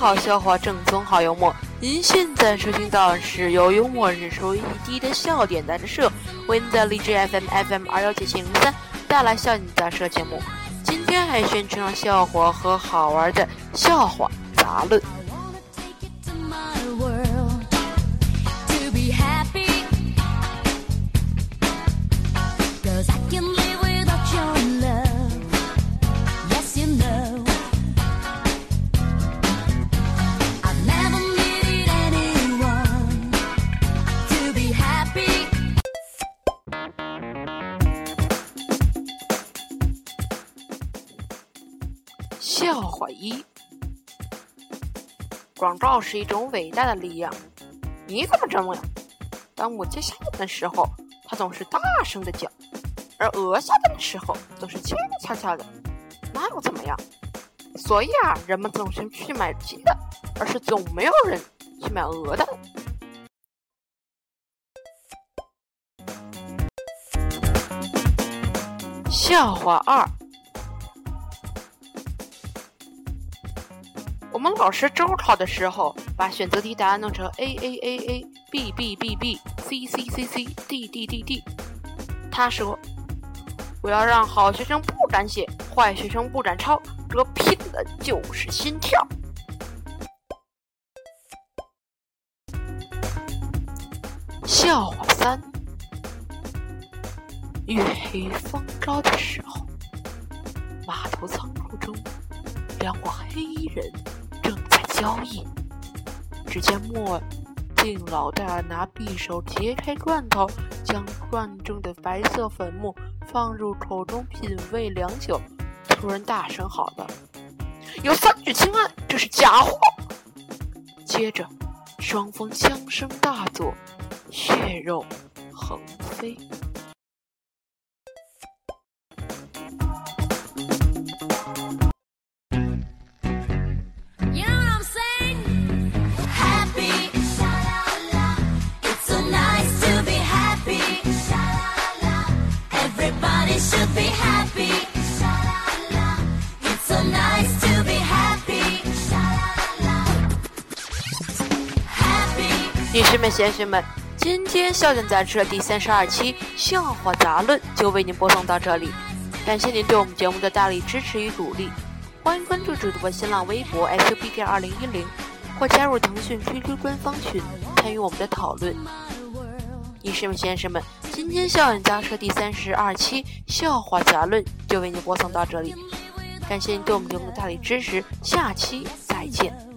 好笑话，正宗好幽默。您现在收听到的是由幽默指数一滴的笑点杂志社为您在荔枝 FM FM 二幺七七零三带来笑点杂社节目。今天还宣传了笑话和好玩的笑话杂论。笑话一：广告是一种伟大的力量。你怎么这么？当母鸡下蛋的时候，它总是大声的叫；而鹅下蛋的时候，总是悄悄悄的。那又怎么样？所以啊，人们总是去买鸡的，而是总没有人去买鹅的。笑话二。们老师周考的时候，把选择题答案弄成 A A A A B B B B C C C C D D D D。他说：“我要让好学生不敢写，坏学生不敢抄，这拼的就是心跳。”笑话三：月黑风高的时候，码头仓库中，两个黑衣人。交易。只见墨镜老大拿匕首揭开罐头，将罐中的白色粉末放入口中品味良久，突然大声喊道：“有三聚氰胺，这是假货！”接着，双方枪声大作，血肉横飞。女士们、先生们，今天《笑点杂志》的第三十二期《笑话杂论》就为您播送到这里。感谢您对我们节目的大力支持与鼓励，欢迎关注主播新浪微博 s u b k 二零一零，或加入腾讯 QQ 官方群参与我们的讨论。女士们、先生们，今天《笑点杂志》第三十二期《笑话杂论》就为您播送到这里。感谢您对我们节目的大力支持，下期再见。